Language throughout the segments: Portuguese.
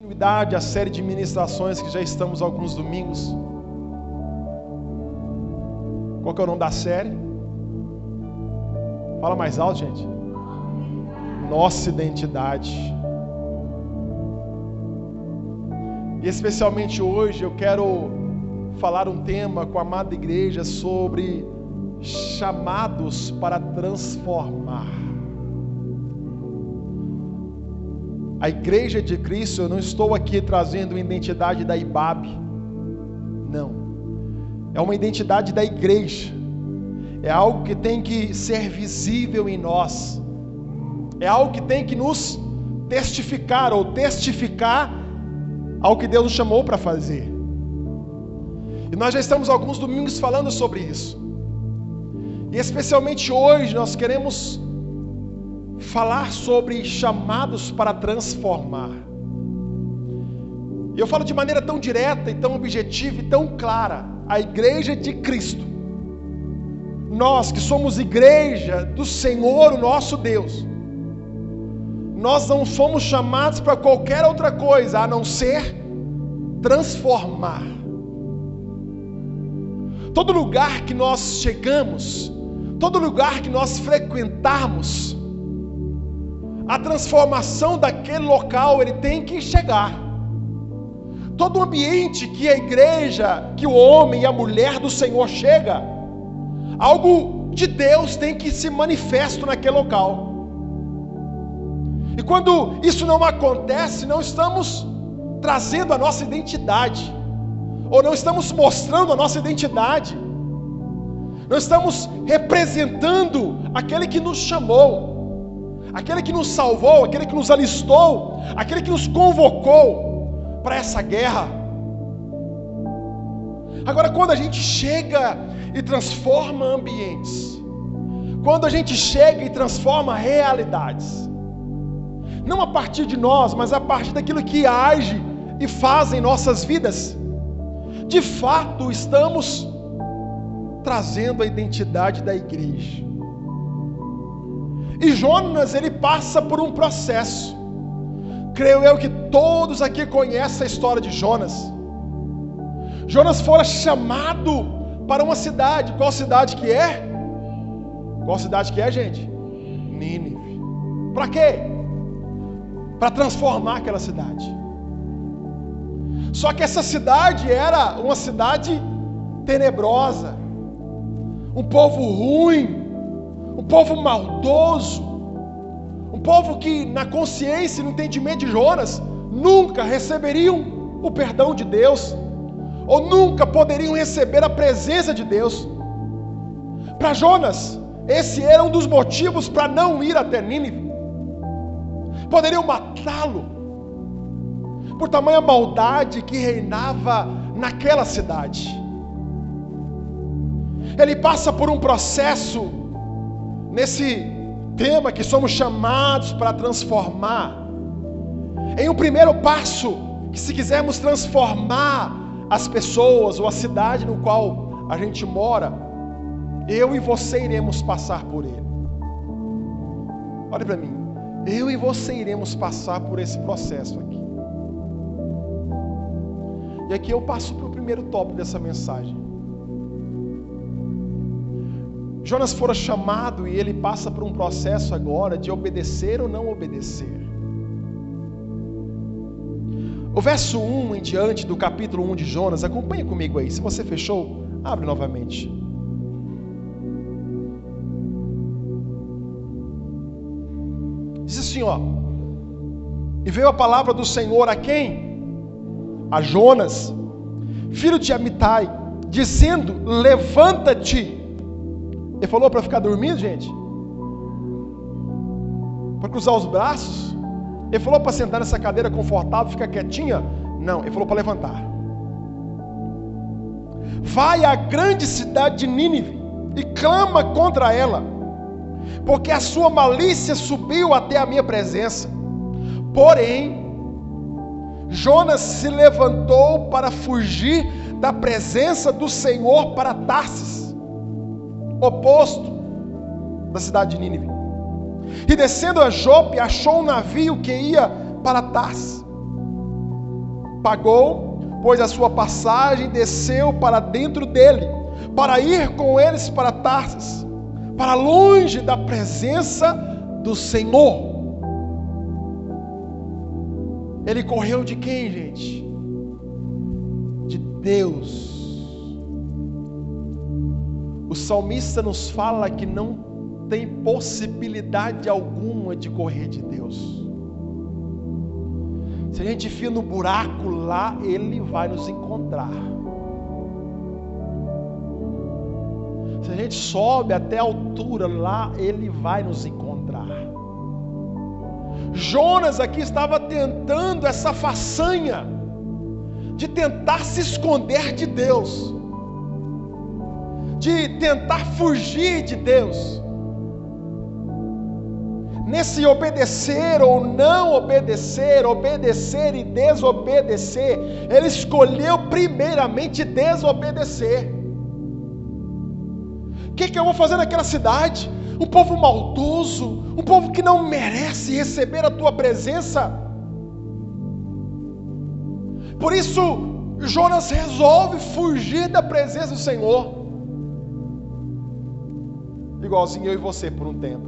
continuidade à série de ministrações que já estamos alguns domingos. Qual que é o nome da série? Fala mais alto, gente. Nossa identidade. E especialmente hoje eu quero falar um tema com a amada igreja sobre chamados para transformar. A igreja de Cristo, eu não estou aqui trazendo uma identidade da IBAB. Não. É uma identidade da igreja. É algo que tem que ser visível em nós. É algo que tem que nos testificar ou testificar ao que Deus nos chamou para fazer. E nós já estamos alguns domingos falando sobre isso. E especialmente hoje nós queremos falar sobre chamados para transformar. Eu falo de maneira tão direta e tão objetiva e tão clara. A igreja de Cristo. Nós que somos igreja do Senhor, o nosso Deus. Nós não fomos chamados para qualquer outra coisa a não ser transformar. Todo lugar que nós chegamos, todo lugar que nós frequentarmos, a transformação daquele local ele tem que chegar. Todo ambiente que a igreja, que o homem e a mulher do Senhor chega, algo de Deus tem que se manifesto naquele local. E quando isso não acontece, não estamos trazendo a nossa identidade, ou não estamos mostrando a nossa identidade, não estamos representando aquele que nos chamou aquele que nos salvou, aquele que nos alistou, aquele que nos convocou para essa guerra. Agora, quando a gente chega e transforma ambientes, quando a gente chega e transforma realidades, não a partir de nós, mas a partir daquilo que age e faz em nossas vidas, de fato estamos trazendo a identidade da igreja. E Jonas, ele passa por um processo. Creio eu que todos aqui conhecem a história de Jonas. Jonas fora chamado para uma cidade. Qual cidade que é? Qual cidade que é, gente? Nínive. Para quê? Para transformar aquela cidade. Só que essa cidade era uma cidade tenebrosa, um povo ruim, um povo maldoso, um povo que, na consciência e no entendimento de Jonas, nunca receberiam o perdão de Deus, ou nunca poderiam receber a presença de Deus. Para Jonas, esse era um dos motivos para não ir até Nínive. Poderiam matá-lo, por tamanha maldade que reinava naquela cidade. Ele passa por um processo nesse tema que somos chamados para transformar, em um primeiro passo, que se quisermos transformar as pessoas ou a cidade no qual a gente mora, eu e você iremos passar por ele. Olhe para mim, eu e você iremos passar por esse processo aqui. E aqui eu passo para o primeiro tópico dessa mensagem. Jonas fora chamado e ele passa por um processo agora de obedecer ou não obedecer. O verso 1 em diante do capítulo 1 de Jonas, acompanha comigo aí. Se você fechou, abre novamente. Diz assim, ó. E veio a palavra do Senhor a quem? A Jonas, filho de Amitai, dizendo: Levanta-te ele falou para ficar dormindo, gente? Para cruzar os braços? Ele falou para sentar nessa cadeira confortável, ficar quietinha? Não, ele falou para levantar. Vai à grande cidade de Nínive e clama contra ela, porque a sua malícia subiu até a minha presença. Porém, Jonas se levantou para fugir da presença do Senhor para Tarsis oposto da cidade de Nínive. E descendo a Jope, achou um navio que ia para Tars. pagou, pois a sua passagem desceu para dentro dele, para ir com eles para Tarsis, para longe da presença do Senhor. Ele correu de quem, gente? De Deus. Salmista nos fala que não tem possibilidade alguma de correr de Deus. Se a gente enfia no buraco lá, Ele vai nos encontrar. Se a gente sobe até a altura lá, Ele vai nos encontrar. Jonas aqui estava tentando essa façanha de tentar se esconder de Deus, de tentar fugir de Deus nesse obedecer ou não obedecer, obedecer e desobedecer, ele escolheu primeiramente desobedecer. O que, que eu vou fazer naquela cidade? Um povo maldoso, um povo que não merece receber a tua presença. Por isso, Jonas resolve fugir da presença do Senhor. Igualzinho eu e você por um tempo.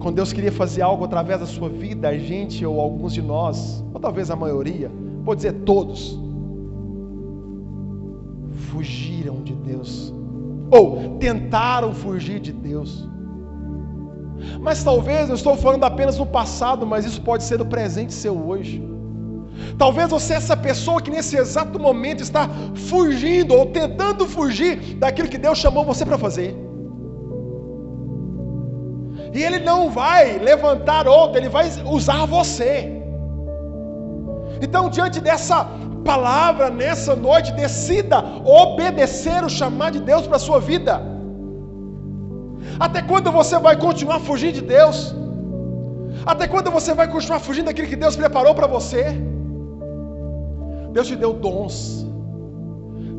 Quando Deus queria fazer algo através da sua vida, a gente ou alguns de nós, ou talvez a maioria, vou dizer todos, fugiram de Deus, ou tentaram fugir de Deus. Mas talvez eu estou falando apenas no passado, mas isso pode ser o presente seu hoje. Talvez você é essa pessoa que nesse exato momento está fugindo ou tentando fugir daquilo que Deus chamou você para fazer. E Ele não vai levantar outro, Ele vai usar você. Então, diante dessa palavra, nessa noite, decida obedecer o chamado de Deus para a sua vida. Até quando você vai continuar fugindo de Deus? Até quando você vai continuar fugindo daquilo que Deus preparou para você? Deus te deu dons,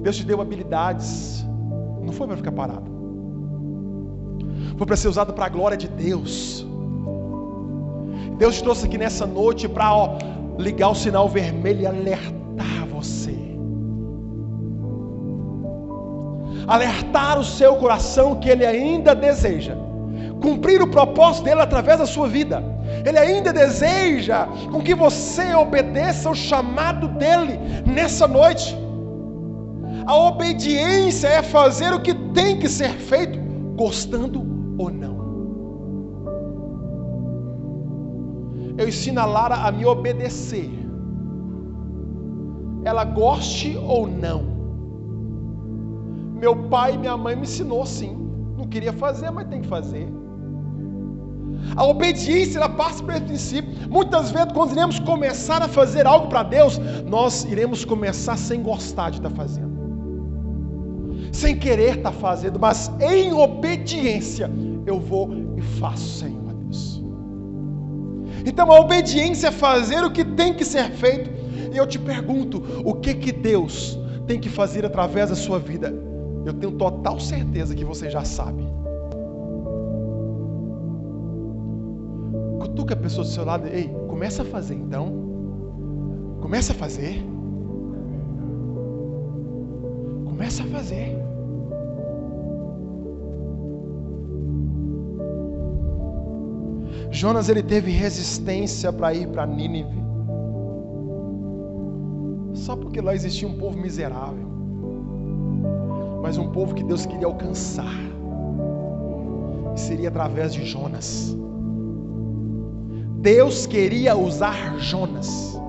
Deus te deu habilidades, não foi para ficar parado foi para ser usado para a glória de Deus. Deus te trouxe aqui nessa noite para ligar o sinal vermelho e alertar você. Alertar o seu coração que Ele ainda deseja cumprir o propósito dele através da sua vida. Ele ainda deseja com que você obedeça ao chamado dele nessa noite. A obediência é fazer o que tem que ser feito, gostando ou não. Eu ensino a Lara a me obedecer. Ela goste ou não. Meu pai e minha mãe me ensinou sim. Não queria fazer, mas tem que fazer. A obediência ela passa esse princípio. Muitas vezes, quando iremos começar a fazer algo para Deus, nós iremos começar sem gostar de estar fazendo sem querer estar tá fazendo, mas em obediência, eu vou e faço, Senhor Deus. Então a obediência é fazer o que tem que ser feito. E eu te pergunto, o que que Deus tem que fazer através da sua vida? Eu tenho total certeza que você já sabe. Cutuca a pessoa do seu lado, ei, começa a fazer então. Começa a fazer. Começa a fazer. Jonas ele teve resistência para ir para Nínive. Só porque lá existia um povo miserável. Mas um povo que Deus queria alcançar. E seria através de Jonas. Deus queria usar Jonas.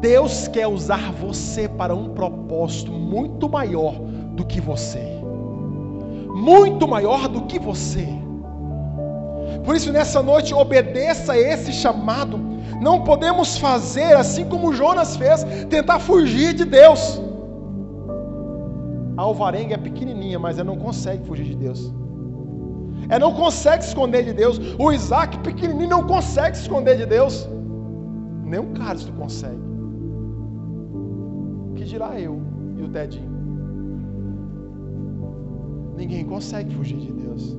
Deus quer usar você para um propósito muito maior do que você. Muito maior do que você. Por isso, nessa noite, obedeça a esse chamado. Não podemos fazer assim como Jonas fez, tentar fugir de Deus. A alvarenga é pequenininha, mas ela não consegue fugir de Deus. Ela não consegue se esconder de Deus. O Isaac, pequenininho, não consegue se esconder de Deus. Nem o Carlos consegue dirá eu e o Tedinho. Ninguém consegue fugir de Deus.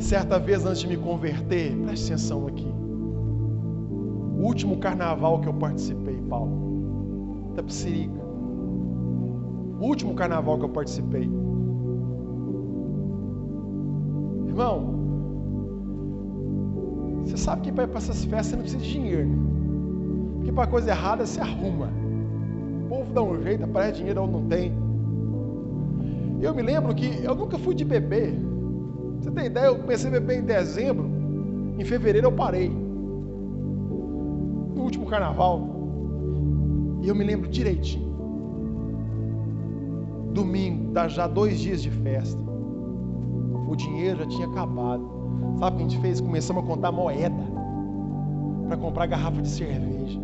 Certa vez antes de me converter, preste atenção aqui. O último carnaval que eu participei, Paulo, Tapsirica. O último carnaval que eu participei. Irmão, você sabe que para ir para essas festas você não precisa de dinheiro, né? Porque para coisa errada você arruma. O povo dá um jeito, aparece dinheiro ou não tem. Eu me lembro que eu nunca fui de beber. Você tem ideia? Eu comecei a beber em dezembro. Em fevereiro eu parei. No último carnaval. E eu me lembro direitinho. Domingo, dá já dois dias de festa. O dinheiro já tinha acabado. Sabe o que a gente fez? Começamos a contar moeda para comprar garrafa de cerveja.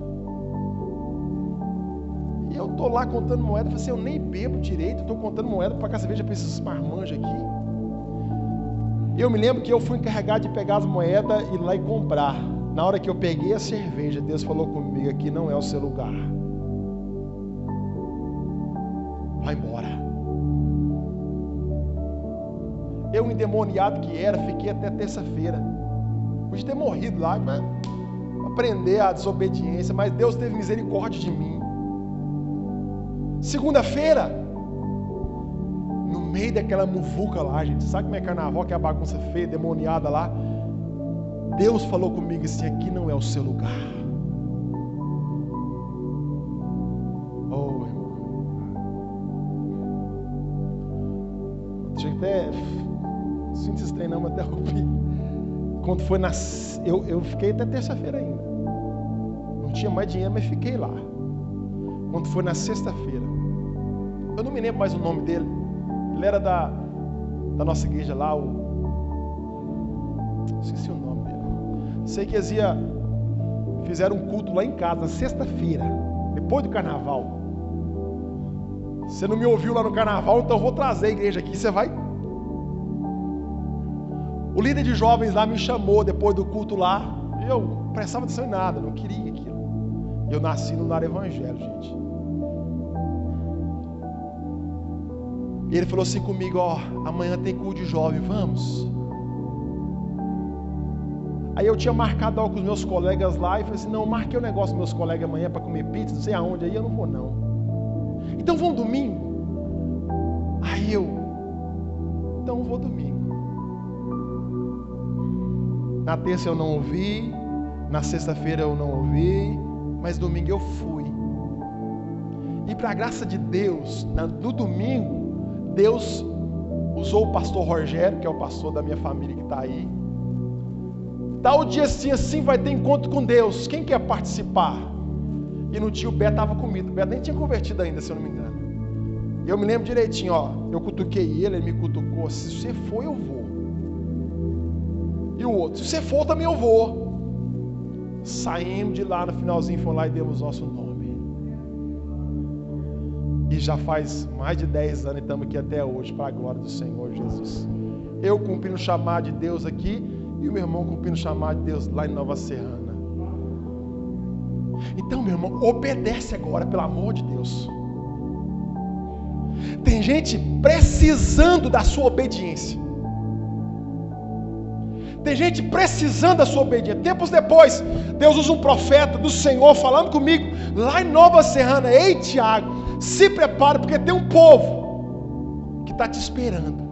E eu tô lá contando moeda, falei assim, eu nem bebo direito, estou contando moeda para pagar cerveja para esses marmanjos aqui. Eu me lembro que eu fui encarregado de pegar as moedas e ir lá e comprar. Na hora que eu peguei a cerveja, Deus falou comigo: aqui não é o seu lugar. Vai embora. Eu, endemoniado que era, fiquei até terça-feira. Podia ter morrido lá, mas aprender a desobediência, mas Deus teve misericórdia de mim. Segunda-feira, no meio daquela muvuca lá, gente, sabe como é carnaval, que é a bagunça feia, demoniada lá? Deus falou comigo assim: aqui não é o seu lugar. Foi na. Eu, eu fiquei até terça-feira ainda. Não tinha mais dinheiro, mas fiquei lá. Quando foi na sexta-feira. Eu não me lembro mais o nome dele. Ele era da, da nossa igreja lá, o. Esqueci o nome dele. Sei que eles ia, fizeram um culto lá em casa, sexta-feira, depois do carnaval. Você não me ouviu lá no carnaval, então eu vou trazer a igreja aqui. Você vai. O líder de jovens lá me chamou depois do culto lá. Eu prestava atenção em nada, não queria aquilo. Eu nasci no lar evangélico, gente. E ele falou assim comigo: Ó, amanhã tem culto de jovem, vamos. Aí eu tinha marcado algo com os meus colegas lá e falei assim: não, marquei o um negócio com meus colegas amanhã para comer pizza, não sei aonde, aí eu não vou não. Então vão domingo? Aí eu, então vou domingo. Na terça eu não ouvi, na sexta-feira eu não ouvi, mas domingo eu fui. E para a graça de Deus, no domingo, Deus usou o pastor Rogério, que é o pastor da minha família que está aí. Tal dia assim, assim vai ter encontro com Deus. Quem quer participar? E no dia o Beto estava comigo. O Beto nem tinha convertido ainda, se eu não me engano. Eu me lembro direitinho, ó. Eu cutuquei ele, ele me cutucou. Se você for, eu vou. E o outro, se você for, também eu vou. Saímos de lá no finalzinho, fomos lá e demos nosso nome. E já faz mais de 10 anos e estamos aqui até hoje, para a glória do Senhor Jesus. Eu cumprindo o chamado de Deus aqui e o meu irmão cumprindo o chamado de Deus lá em Nova Serrana. Então, meu irmão, obedece agora, pelo amor de Deus. Tem gente precisando da sua obediência. Tem gente precisando da sua obediência. Tempos depois, Deus usa um profeta do Senhor falando comigo lá em Nova Serrana. Ei, Tiago, se prepare, porque tem um povo que está te esperando.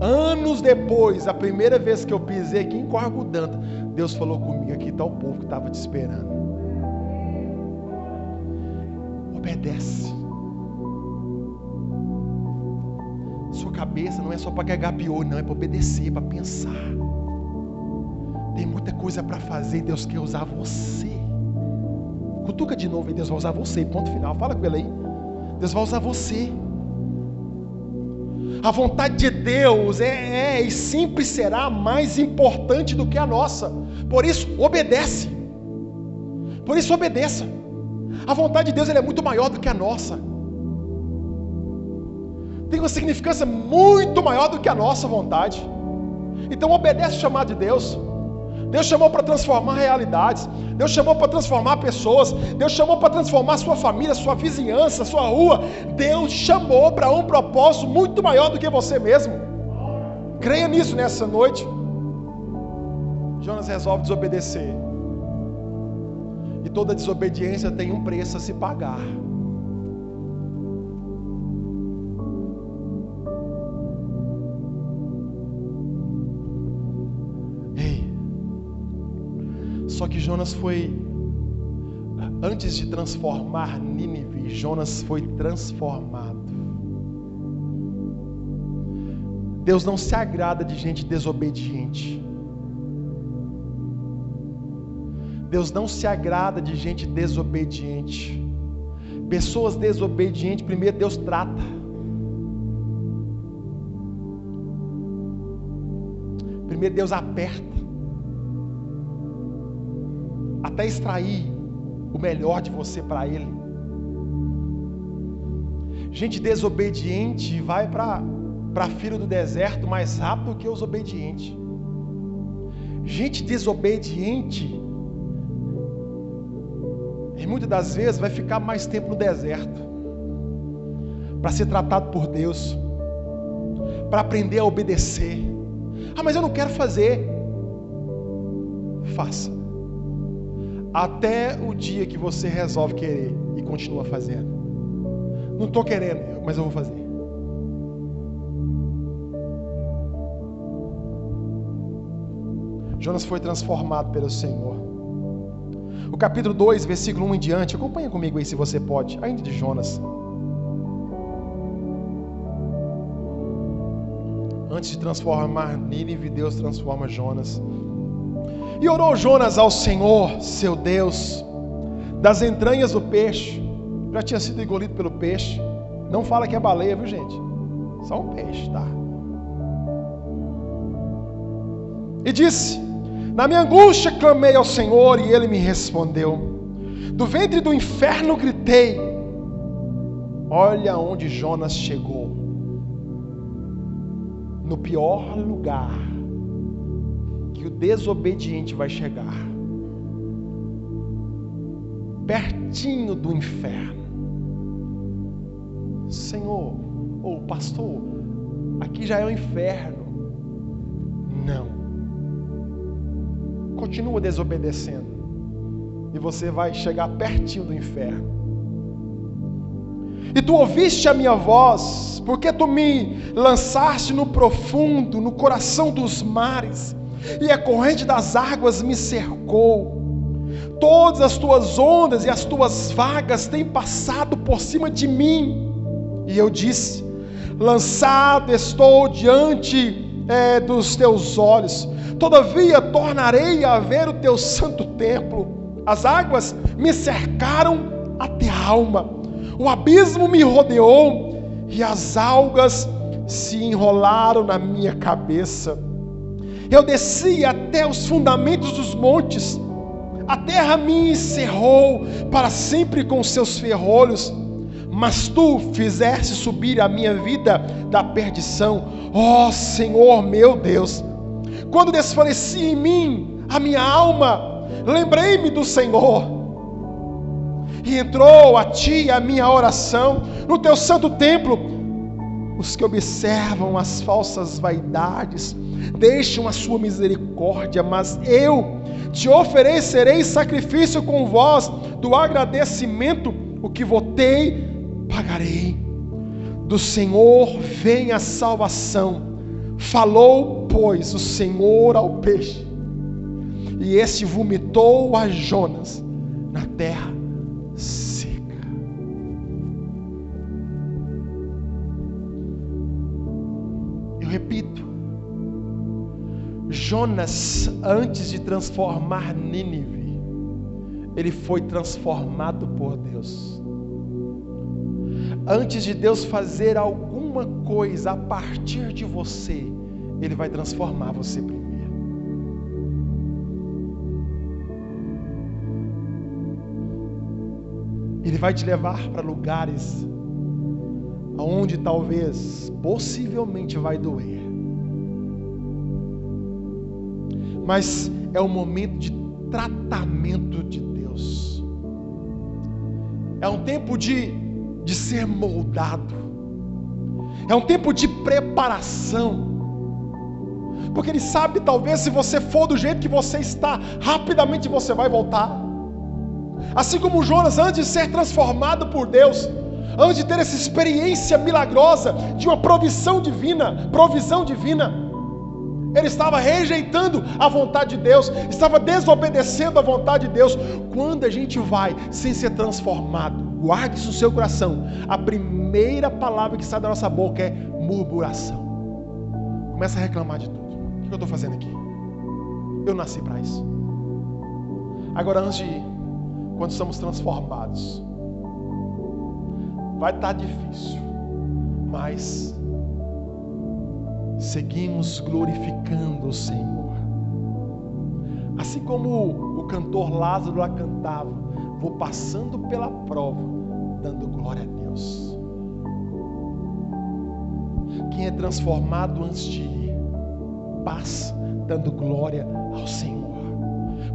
Anos depois, a primeira vez que eu pisei aqui em Corgo Danta, Deus falou comigo: aqui está o povo que estava te esperando. Obedece. Sua cabeça não é só para carregar pior, não, é para obedecer, para pensar. Tem muita coisa para fazer, Deus quer usar você. Cutuca de novo e Deus vai usar você. Ponto final. Fala com ele aí. Deus vai usar você. A vontade de Deus é, é, e sempre será mais importante do que a nossa. Por isso, obedece. Por isso, obedeça. A vontade de Deus é muito maior do que a nossa. Tem uma significância muito maior do que a nossa vontade. Então, obedece o chamado de Deus. Deus chamou para transformar realidades. Deus chamou para transformar pessoas. Deus chamou para transformar sua família, sua vizinhança, sua rua. Deus chamou para um propósito muito maior do que você mesmo. Creia nisso nessa noite. Jonas resolve desobedecer. E toda desobediência tem um preço a se pagar. Só que Jonas foi antes de transformar Nínive, Jonas foi transformado. Deus não se agrada de gente desobediente. Deus não se agrada de gente desobediente. Pessoas desobedientes, primeiro Deus trata. Primeiro Deus aperta. Até extrair o melhor de você para Ele. Gente desobediente vai para para filho do deserto mais rápido que os obedientes. Gente desobediente, e muitas das vezes vai ficar mais tempo no deserto, para ser tratado por Deus, para aprender a obedecer. Ah, mas eu não quero fazer. Faça. Até o dia que você resolve querer e continua fazendo. Não estou querendo, mas eu vou fazer. Jonas foi transformado pelo Senhor. O capítulo 2, versículo 1 em diante, acompanha comigo aí se você pode, ainda de Jonas. Antes de transformar Nínive, Deus transforma Jonas. E orou Jonas ao Senhor, seu Deus, das entranhas do peixe. Já tinha sido engolido pelo peixe. Não fala que é baleia, viu gente? Só um peixe, tá? E disse: na minha angústia clamei ao Senhor e ele me respondeu. Do ventre do inferno gritei. Olha onde Jonas chegou. No pior lugar que o desobediente vai chegar. Pertinho do inferno. Senhor, ou pastor, aqui já é o inferno. Não continua desobedecendo. E você vai chegar pertinho do inferno. E tu ouviste a minha voz, porque tu me lançaste no profundo, no coração dos mares, e a corrente das águas me cercou. Todas as tuas ondas e as tuas vagas têm passado por cima de mim. E eu disse: Lançado estou diante é, dos teus olhos, Todavia tornarei a ver o teu santo templo. As águas me cercaram até a alma. O abismo me rodeou e as algas se enrolaram na minha cabeça. Eu desci até os fundamentos dos montes. A terra me encerrou para sempre com seus ferrolhos. Mas tu fizeste subir a minha vida da perdição, ó Senhor meu Deus. Quando desfalecia em mim a minha alma, lembrei-me do Senhor. E entrou a ti a minha oração no teu santo templo. Os que observam as falsas vaidades deixam a sua misericórdia, mas eu te oferecerei sacrifício com voz do agradecimento, o que votei, pagarei. Do Senhor vem a salvação Falou, pois, o Senhor ao peixe, e esse vomitou a Jonas na terra Jonas, antes de transformar Nínive, ele foi transformado por Deus. Antes de Deus fazer alguma coisa a partir de você, Ele vai transformar você primeiro. Ele vai te levar para lugares onde talvez, possivelmente, vai doer. Mas é o momento de tratamento de Deus. É um tempo de de ser moldado, é um tempo de preparação. Porque Ele sabe, talvez, se você for do jeito que você está, rapidamente você vai voltar. Assim como Jonas, antes de ser transformado por Deus, antes de ter essa experiência milagrosa de uma provisão divina, provisão divina, ele estava rejeitando a vontade de Deus, estava desobedecendo a vontade de Deus. Quando a gente vai sem ser transformado, guarde isso no seu coração. A primeira palavra que sai da nossa boca é murmuração. Começa a reclamar de tudo. O que eu estou fazendo aqui? Eu nasci para isso. Agora, antes de ir, quando somos transformados, vai estar tá difícil, mas seguimos glorificando o Senhor. Assim como o cantor Lázaro lá cantava, vou passando pela prova, dando glória a Deus. Quem é transformado antes de ir, passa dando glória ao Senhor.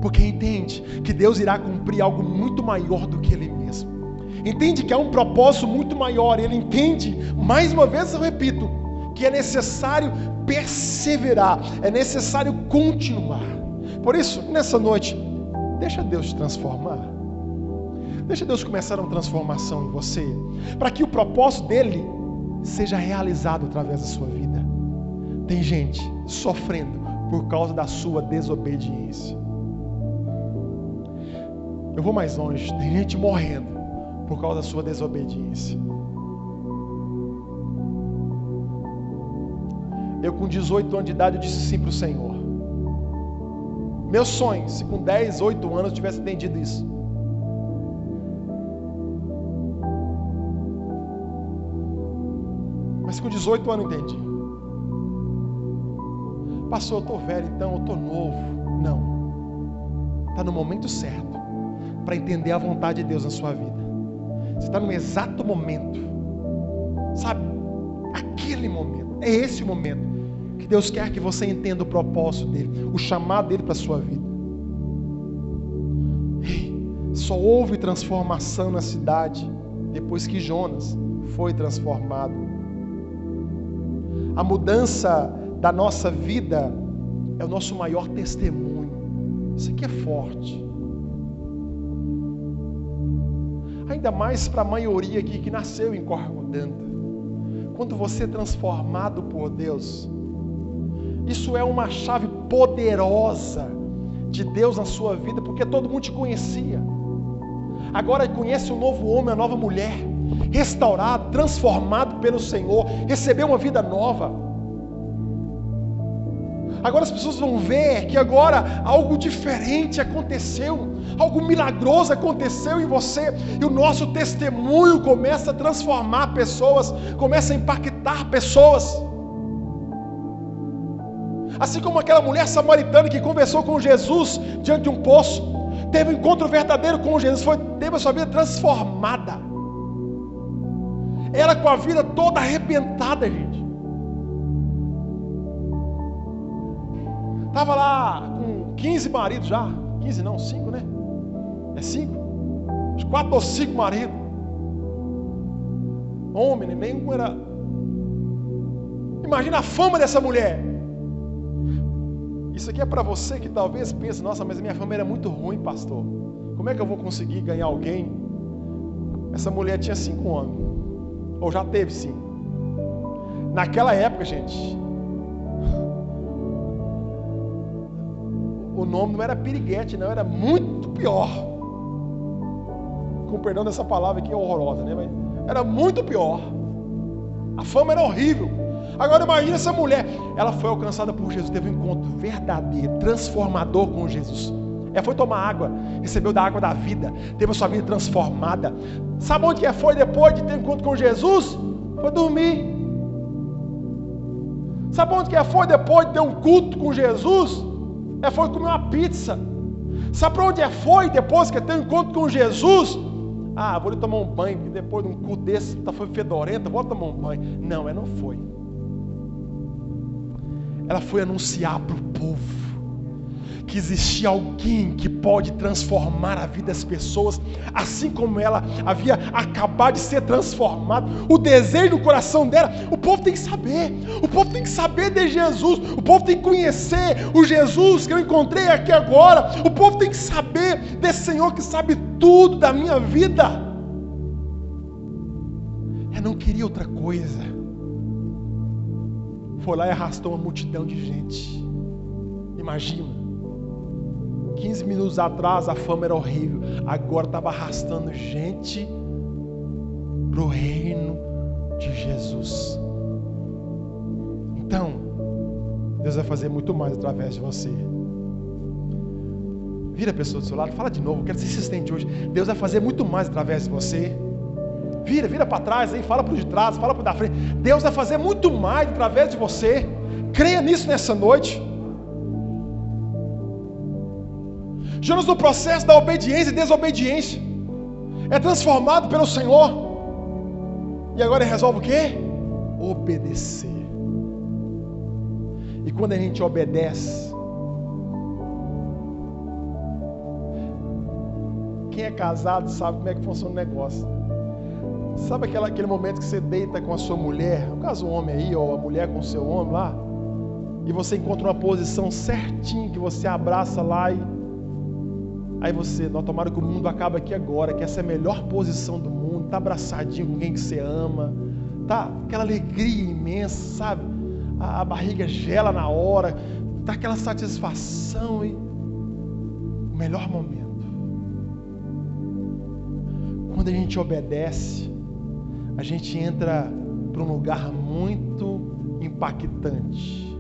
Porque entende que Deus irá cumprir algo muito maior do que Ele mesmo. Entende que há um propósito muito maior. Ele entende, mais uma vez eu repito, que é necessário perseverar, é necessário continuar. Por isso, nessa noite, deixa Deus te transformar. Deixa Deus começar uma transformação em você, para que o propósito dele seja realizado através da sua vida. Tem gente sofrendo por causa da sua desobediência. Eu vou mais longe, tem gente morrendo por causa da sua desobediência. Eu, com 18 anos de idade, eu disse sim para o Senhor. Meu sonho, se com 10, 8 anos eu tivesse entendido isso. Mas com 18 anos eu entendi. Passou, eu estou velho então, eu estou novo. Não. Está no momento certo para entender a vontade de Deus na sua vida. Você está no exato momento. Sabe? Aquele momento. É esse o momento Deus quer que você entenda o propósito dele, o chamado dele para a sua vida. Só houve transformação na cidade depois que Jonas foi transformado. A mudança da nossa vida é o nosso maior testemunho. Isso aqui é forte. Ainda mais para a maioria aqui que nasceu em Corcodanta. Quando você é transformado por Deus, isso é uma chave poderosa de Deus na sua vida, porque todo mundo te conhecia. Agora conhece um novo homem, uma nova mulher, restaurado, transformado pelo Senhor, recebeu uma vida nova. Agora as pessoas vão ver que agora algo diferente aconteceu, algo milagroso aconteceu em você, e o nosso testemunho começa a transformar pessoas, começa a impactar pessoas. Assim como aquela mulher samaritana que conversou com Jesus diante de um poço, teve um encontro verdadeiro com Jesus, foi, teve a sua vida transformada. Ela com a vida toda arrebentada, gente. Estava lá com 15 maridos já. 15 não, 5, né? É 5? Uns 4 ou 5 maridos. Homem, né? nenhum era. Imagina a fama dessa mulher. Isso aqui é para você que talvez pense, nossa, mas minha fama era muito ruim, pastor. Como é que eu vou conseguir ganhar alguém? Essa mulher tinha cinco anos. Ou já teve cinco. Naquela época, gente, o nome não era piriguete, não, era muito pior. Com perdão dessa palavra aqui é horrorosa, né? Mas era muito pior. A fama era horrível. Agora imagine essa mulher, ela foi alcançada por Jesus, teve um encontro verdadeiro, transformador com Jesus. Ela foi tomar água, recebeu da água da vida, teve a sua vida transformada. Sabe onde que foi depois de ter um encontro com Jesus? Foi dormir. Sabe onde que foi depois de ter um culto com Jesus? É foi comer uma pizza. Sabe para onde é foi depois que ter um encontro com Jesus? Ah, vou ali tomar um banho, depois de um culto desse, tá foi fedorenta, vou tomar um banho. Não, ela não foi ela foi anunciar para o povo que existia alguém que pode transformar a vida das pessoas, assim como ela havia acabado de ser transformada. O desejo do coração dela, o povo tem que saber. O povo tem que saber de Jesus. O povo tem que conhecer o Jesus que eu encontrei aqui agora. O povo tem que saber desse Senhor que sabe tudo da minha vida. Ela não queria outra coisa. Foi lá e arrastou uma multidão de gente. Imagina. 15 minutos atrás a fama era horrível, agora estava arrastando gente para o reino de Jesus. Então, Deus vai fazer muito mais através de você. Vira a pessoa do seu lado, fala de novo, quero ser insistente hoje. Deus vai fazer muito mais através de você. Vira, vira para trás aí, fala para o de trás, fala para da frente. Deus vai fazer muito mais através de você. Creia nisso nessa noite. Jonas, no processo da obediência e desobediência, é transformado pelo Senhor. E agora ele resolve o quê? Obedecer. E quando a gente obedece, quem é casado sabe como é que funciona o negócio. Sabe aquela, aquele momento que você deita com a sua mulher, no caso o homem aí, ou a mulher com o seu homem lá, e você encontra uma posição certinha que você abraça lá e Aí você, não, tomara que o mundo acabe aqui agora, que essa é a melhor posição do mundo, tá abraçadinho com quem que você ama, tá aquela alegria imensa, sabe? A, a barriga gela na hora, tá aquela satisfação e o melhor momento. Quando a gente obedece, a gente entra para um lugar muito impactante.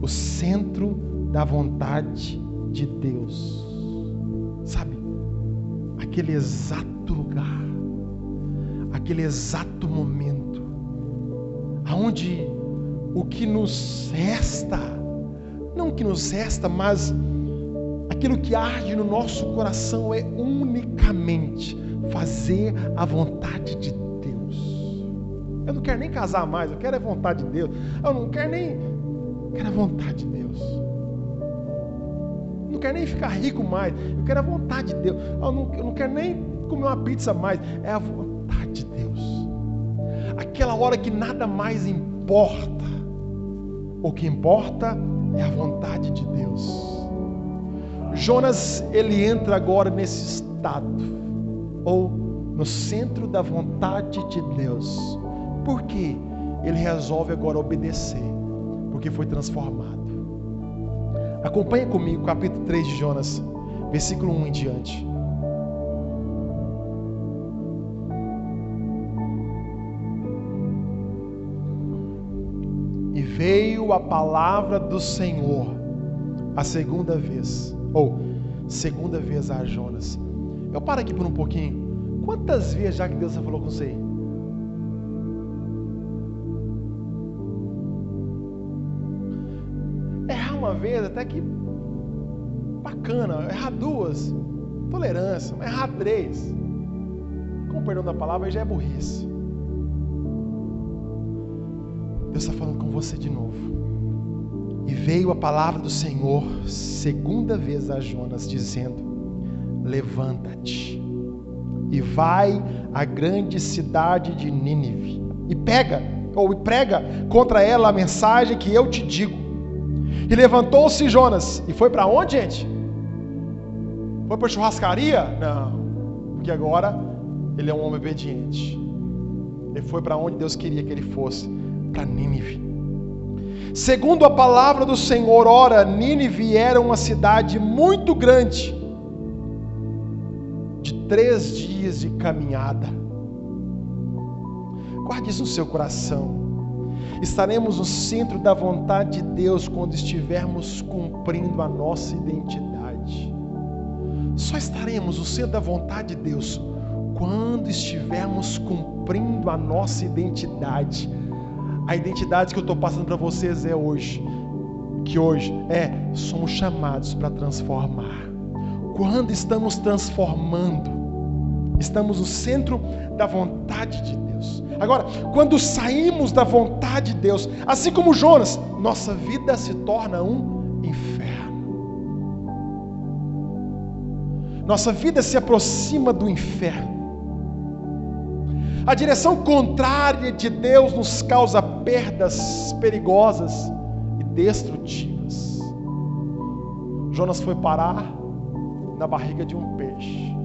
O centro da vontade de Deus. Sabe, aquele exato lugar, aquele exato momento, aonde o que nos resta, não o que nos resta, mas aquilo que arde no nosso coração é unicamente fazer a vontade de Deus. Eu não quero nem casar mais, eu quero a vontade de Deus. Eu não quero nem, eu quero a vontade de Deus não quero nem ficar rico mais. Eu quero a vontade de Deus. Eu não, eu não quero nem comer uma pizza mais. É a vontade de Deus. Aquela hora que nada mais importa. O que importa é a vontade de Deus. Jonas, ele entra agora nesse estado. Ou no centro da vontade de Deus. Por quê? Ele resolve agora obedecer. Porque foi transformado. Acompanhe comigo, capítulo 3 de Jonas, versículo 1 em diante. E veio a palavra do Senhor a segunda vez, ou segunda vez a Jonas. Eu paro aqui por um pouquinho. Quantas vezes já que Deus já falou com você? uma vez, até que bacana. Errar duas, tolerância. Mas errar três, com o perdão da palavra, já é burrice. Deus está falando com você de novo. E veio a palavra do Senhor, segunda vez a Jonas, dizendo: Levanta-te e vai à grande cidade de Nínive e pega ou prega contra ela a mensagem que eu te digo. E levantou-se Jonas. E foi para onde, gente? Foi para churrascaria? Não. Porque agora ele é um homem obediente. Ele foi para onde Deus queria que ele fosse para Nínive. Segundo a palavra do Senhor, ora, Nínive era uma cidade muito grande, de três dias de caminhada. Guarde isso no seu coração. Estaremos no centro da vontade de Deus quando estivermos cumprindo a nossa identidade. Só estaremos no centro da vontade de Deus quando estivermos cumprindo a nossa identidade. A identidade que eu estou passando para vocês é hoje, que hoje é somos chamados para transformar. Quando estamos transformando, estamos no centro da vontade de Deus. Agora, quando saímos da vontade de Deus, assim como Jonas, nossa vida se torna um inferno. Nossa vida se aproxima do inferno. A direção contrária de Deus nos causa perdas perigosas e destrutivas. Jonas foi parar na barriga de um peixe.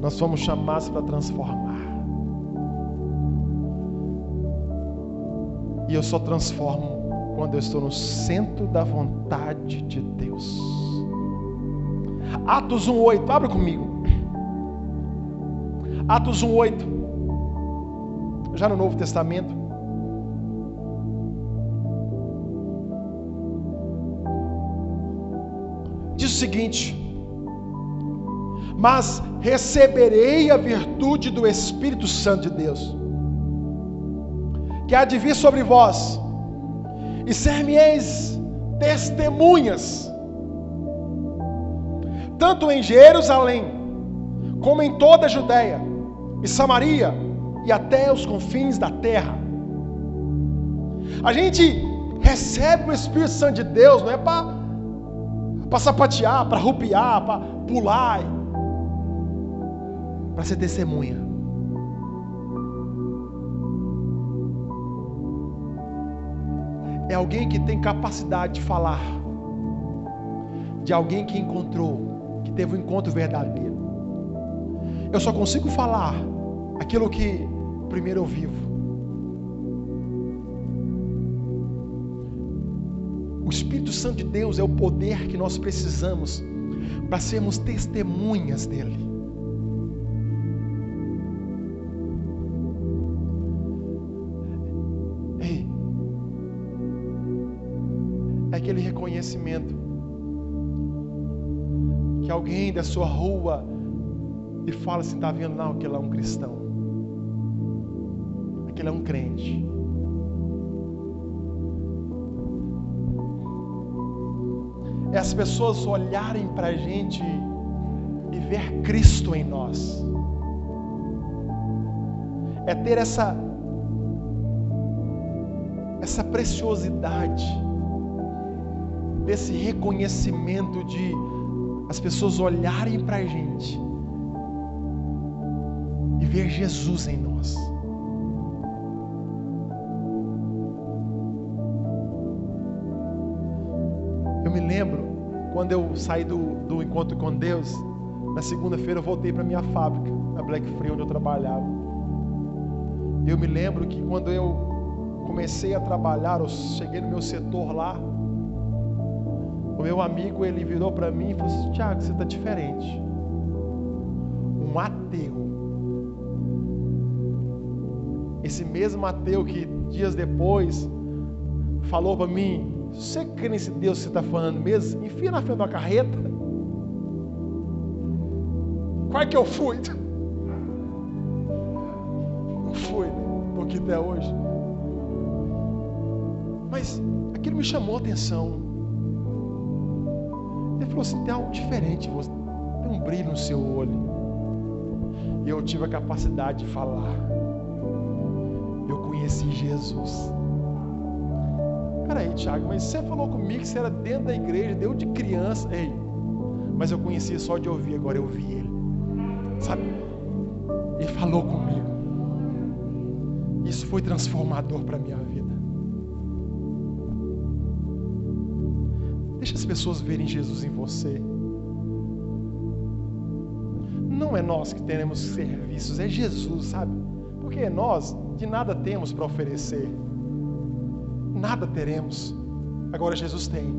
Nós fomos chamados para transformar. E eu só transformo quando eu estou no centro da vontade de Deus. Atos 1:8, abra comigo. Atos 1:8. Já no Novo Testamento. Diz o seguinte: Mas receberei a virtude do Espírito Santo de Deus que há de vir sobre vós, e ser-me-eis testemunhas, tanto em Jerusalém, como em toda a Judéia e Samaria, e até os confins da terra. A gente recebe o Espírito Santo de Deus, não é para sapatear, para rupiar, para pular, para ser testemunha. é alguém que tem capacidade de falar, de alguém que encontrou, que teve um encontro verdadeiro. Eu só consigo falar aquilo que primeiro eu vivo. O Espírito Santo de Deus é o poder que nós precisamos para sermos testemunhas dele. Aquele reconhecimento que alguém da sua rua e fala assim, tá vendo não, aquele é um cristão. Aquele é um crente. É as pessoas olharem para a gente e ver Cristo em nós. É ter essa essa preciosidade desse reconhecimento de as pessoas olharem para a gente e ver Jesus em nós. Eu me lembro quando eu saí do, do encontro com Deus, na segunda-feira eu voltei para minha fábrica, na Black Free, onde eu trabalhava. Eu me lembro que quando eu comecei a trabalhar, eu cheguei no meu setor lá, o meu amigo, ele virou para mim e falou assim: Tiago, você está diferente. Um ateu. Esse mesmo ateu que dias depois falou para mim: Você crê nesse Deus que você está falando mesmo? Enfia na frente da carreta. Qual é que eu fui? Não fui, estou aqui até hoje. Mas aquilo me chamou a atenção. Ele falou assim: tem algo diferente, tem um brilho no seu olho. E eu tive a capacidade de falar. Eu conheci Jesus. Peraí, Tiago, mas você falou comigo que você era dentro da igreja, deu de criança. Ei, mas eu conhecia só de ouvir, agora eu vi ele. Sabe? Ele falou comigo. Isso foi transformador para a minha vida. Deixa as pessoas verem Jesus em você. Não é nós que teremos serviços, é Jesus, sabe? Porque nós de nada temos para oferecer. Nada teremos. Agora Jesus tem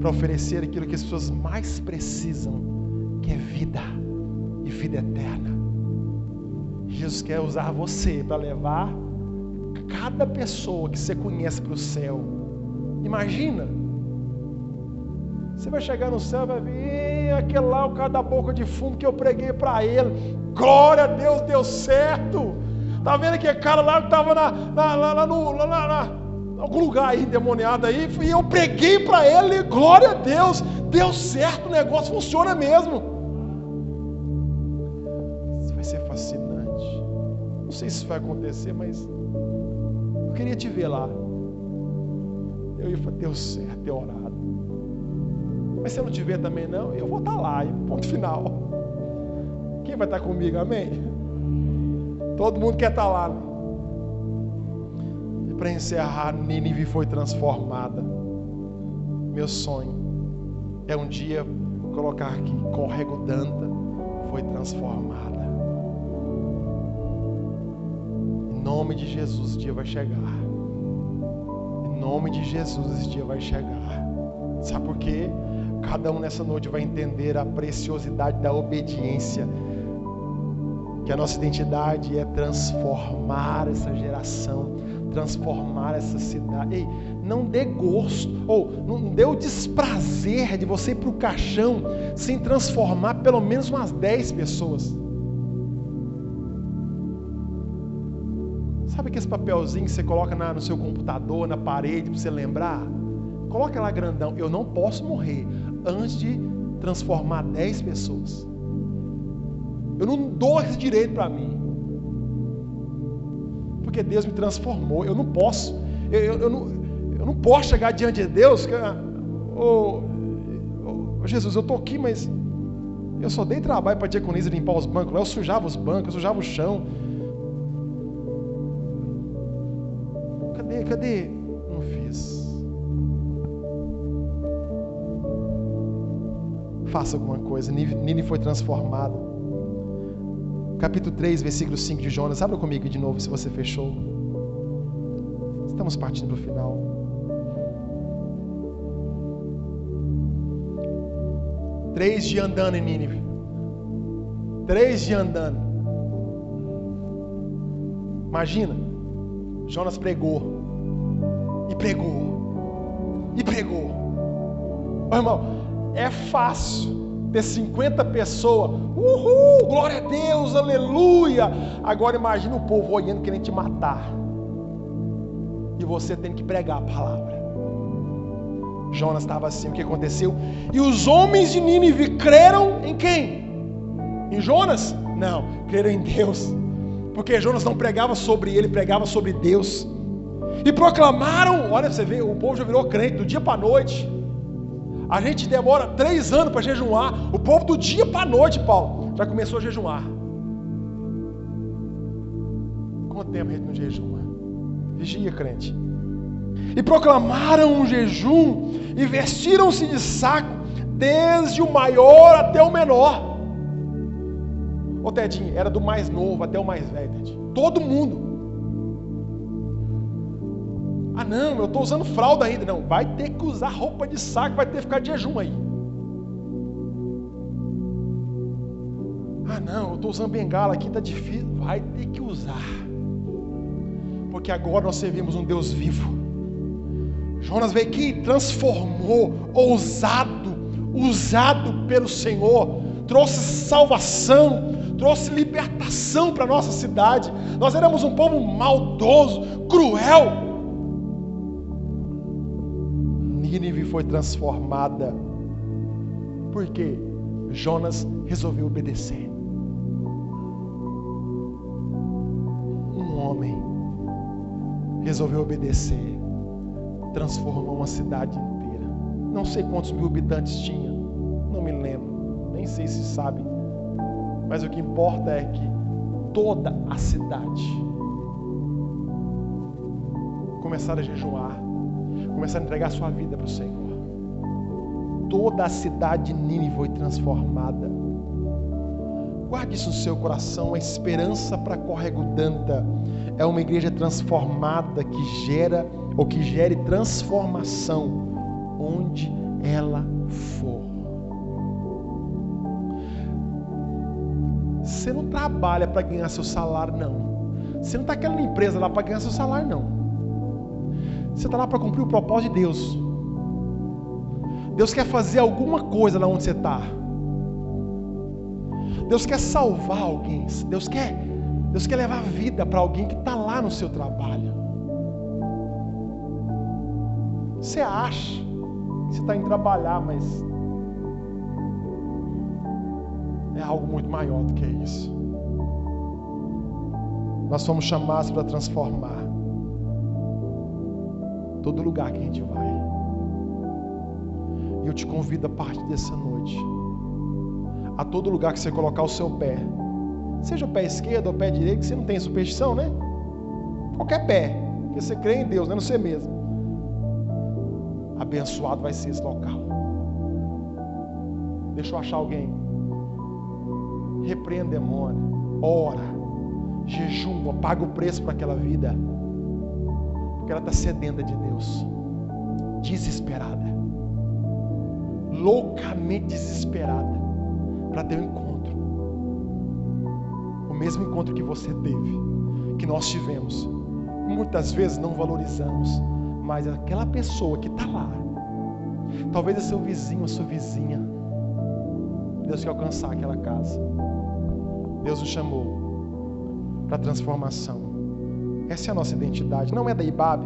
para oferecer aquilo que as pessoas mais precisam, que é vida e vida eterna. Jesus quer usar você para levar cada pessoa que você conhece para o céu. Imagina você vai chegar no céu e vai ver aquele lá, o cara da boca de fumo que eu preguei para ele. Glória a Deus, deu certo. Tá vendo aquele cara lá que estava na, lá, lá, no, lá, lá, algum lugar aí, demoniado aí, e eu preguei para ele, glória a Deus, deu certo, o negócio funciona mesmo. Isso vai ser fascinante. Não sei se isso vai acontecer, mas eu queria te ver lá. Eu ia falar, deu certo, ter orado. Mas se eu não te ver também não, eu vou estar tá lá, e ponto final. Quem vai estar tá comigo, amém? Todo mundo quer estar tá lá. Né? E para encerrar, Nínive foi transformada. Meu sonho é um dia colocar aqui, Córrego Danta foi transformada. Em nome de Jesus, esse dia vai chegar. Em nome de Jesus, esse dia vai chegar. Sabe por quê? Cada um nessa noite vai entender a preciosidade da obediência. Que a nossa identidade é transformar essa geração, transformar essa cidade. Ei, não dê gosto, ou não dê o desprazer de você ir para o caixão sem transformar pelo menos umas 10 pessoas. Sabe aquele papelzinho que você coloca na, no seu computador, na parede, para você lembrar? Coloca lá grandão. Eu não posso morrer antes de transformar 10 pessoas. Eu não dou esse direito para mim. Porque Deus me transformou. Eu não posso. Eu, eu, eu, não, eu não posso chegar diante de Deus. Oh, oh, Jesus, eu estou aqui, mas eu só dei trabalho para a diaconisa limpar os bancos. Eu sujava os bancos, eu sujava o chão. Cadê? Cadê? Faça alguma coisa. Nini foi transformado. Capítulo 3, versículo 5 de Jonas. Abra comigo de novo se você fechou. Estamos partindo para o final. Três dias andando em Nínive. Três dias andando. Imagina. Jonas pregou. E pregou. E pregou. Ô, irmão, é fácil ter 50 pessoas, uhul, glória a Deus, aleluia. Agora imagina o povo olhando querendo te matar. E você tem que pregar a palavra. Jonas estava assim, o que aconteceu? E os homens de Nínive creram em quem? Em Jonas? Não, creram em Deus. Porque Jonas não pregava sobre ele, pregava sobre Deus. E proclamaram, olha você vê, o povo já virou crente do dia para a noite. A gente demora três anos para jejuar. O povo do dia para a noite, Paulo, já começou a jejuar. Quanto tempo a gente não jejuma? Vigia, crente. E proclamaram um jejum e vestiram-se de saco, desde o maior até o menor. Ô Tedinho, era do mais novo até o mais velho, Tedinho. Todo mundo. Ah, não, eu estou usando fralda ainda. Não, vai ter que usar roupa de saco, vai ter que ficar de jejum aí. Ah, não, eu estou usando bengala aqui, está difícil. Vai ter que usar. Porque agora nós servimos um Deus vivo. Jonas veio aqui transformou, ousado, usado pelo Senhor, trouxe salvação, trouxe libertação para a nossa cidade. Nós éramos um povo maldoso, cruel, Nínive foi transformada. Porque Jonas resolveu obedecer. Um homem resolveu obedecer, transformou uma cidade inteira. Não sei quantos mil habitantes tinha, não me lembro, nem sei se sabe. Mas o que importa é que toda a cidade começaram a jejuar começar a entregar a sua vida para o Senhor. Toda a cidade de Nínive foi transformada. Guarde isso no seu coração. A esperança para Córrego Danta é uma igreja transformada que gera ou que gere transformação onde ela for. Você não trabalha para ganhar seu salário, não. Você não está querendo empresa lá para ganhar seu salário, não. Você está lá para cumprir o propósito de Deus. Deus quer fazer alguma coisa lá onde você está. Deus quer salvar alguém. Deus quer, Deus quer levar vida para alguém que está lá no seu trabalho. Você acha que você está indo trabalhar, mas é algo muito maior do que isso. Nós somos chamados para transformar todo lugar que a gente vai. E eu te convido a partir dessa noite, a todo lugar que você colocar o seu pé, seja o pé esquerdo ou o pé direito, que você não tem superstição, né? Qualquer pé, porque você crê em Deus, não é no você mesmo. Abençoado vai ser esse local. Deixa eu achar alguém. Repreenda demônio, ora, jejum, paga o preço para aquela vida, porque ela está sedenta de Deus, desesperada, loucamente desesperada para ter um encontro, o mesmo encontro que você teve, que nós tivemos. Muitas vezes não valorizamos, mas aquela pessoa que está lá, talvez é seu vizinho, a sua vizinha, Deus quer alcançar aquela casa. Deus nos chamou para transformação. Essa é a nossa identidade. Não é da IBAB,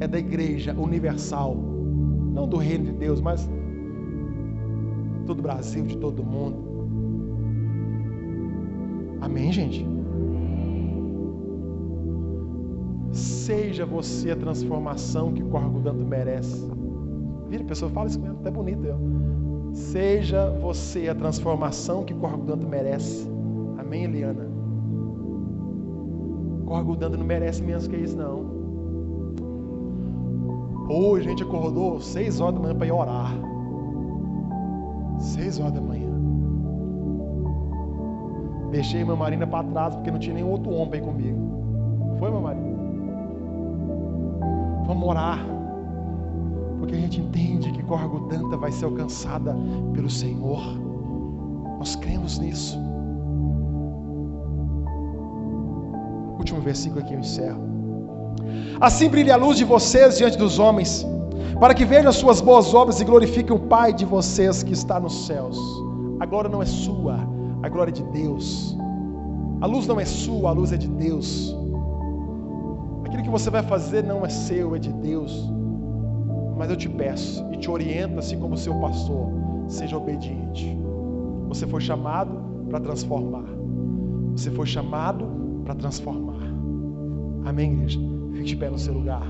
é da igreja universal. Não do reino de Deus, mas todo o Brasil, de todo mundo. Amém, gente? Seja você a transformação que o Danto merece. Vira, pessoa fala isso mesmo, até bonito. Eu. Seja você a transformação que Corgo Danto merece. Amém, Eliana? Corgo Danto não merece menos que isso, não. Hoje a gente acordou seis horas da manhã para ir orar. Seis horas da manhã. Deixei a Marina para trás porque não tinha nenhum outro homem ir comigo. Foi, minha Marina? Vamos orar. Porque a gente entende que Gorgodanta vai ser alcançada pelo Senhor. Nós cremos nisso. Último versículo aqui eu encerro. Assim brilhe a luz de vocês diante dos homens, para que vejam as suas boas obras e glorifiquem o Pai de vocês que está nos céus. A glória não é sua, a glória é de Deus. A luz não é sua, a luz é de Deus. Aquilo que você vai fazer não é seu, é de Deus. Mas eu te peço e te oriento, assim como seu pastor, seja obediente. Você foi chamado para transformar. Você foi chamado para transformar. Amém, igreja? Fique de pé no seu lugar.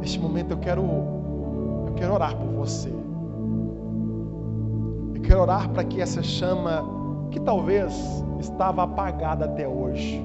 Neste momento eu quero eu quero orar por você. Eu quero orar para que essa chama que talvez estava apagada até hoje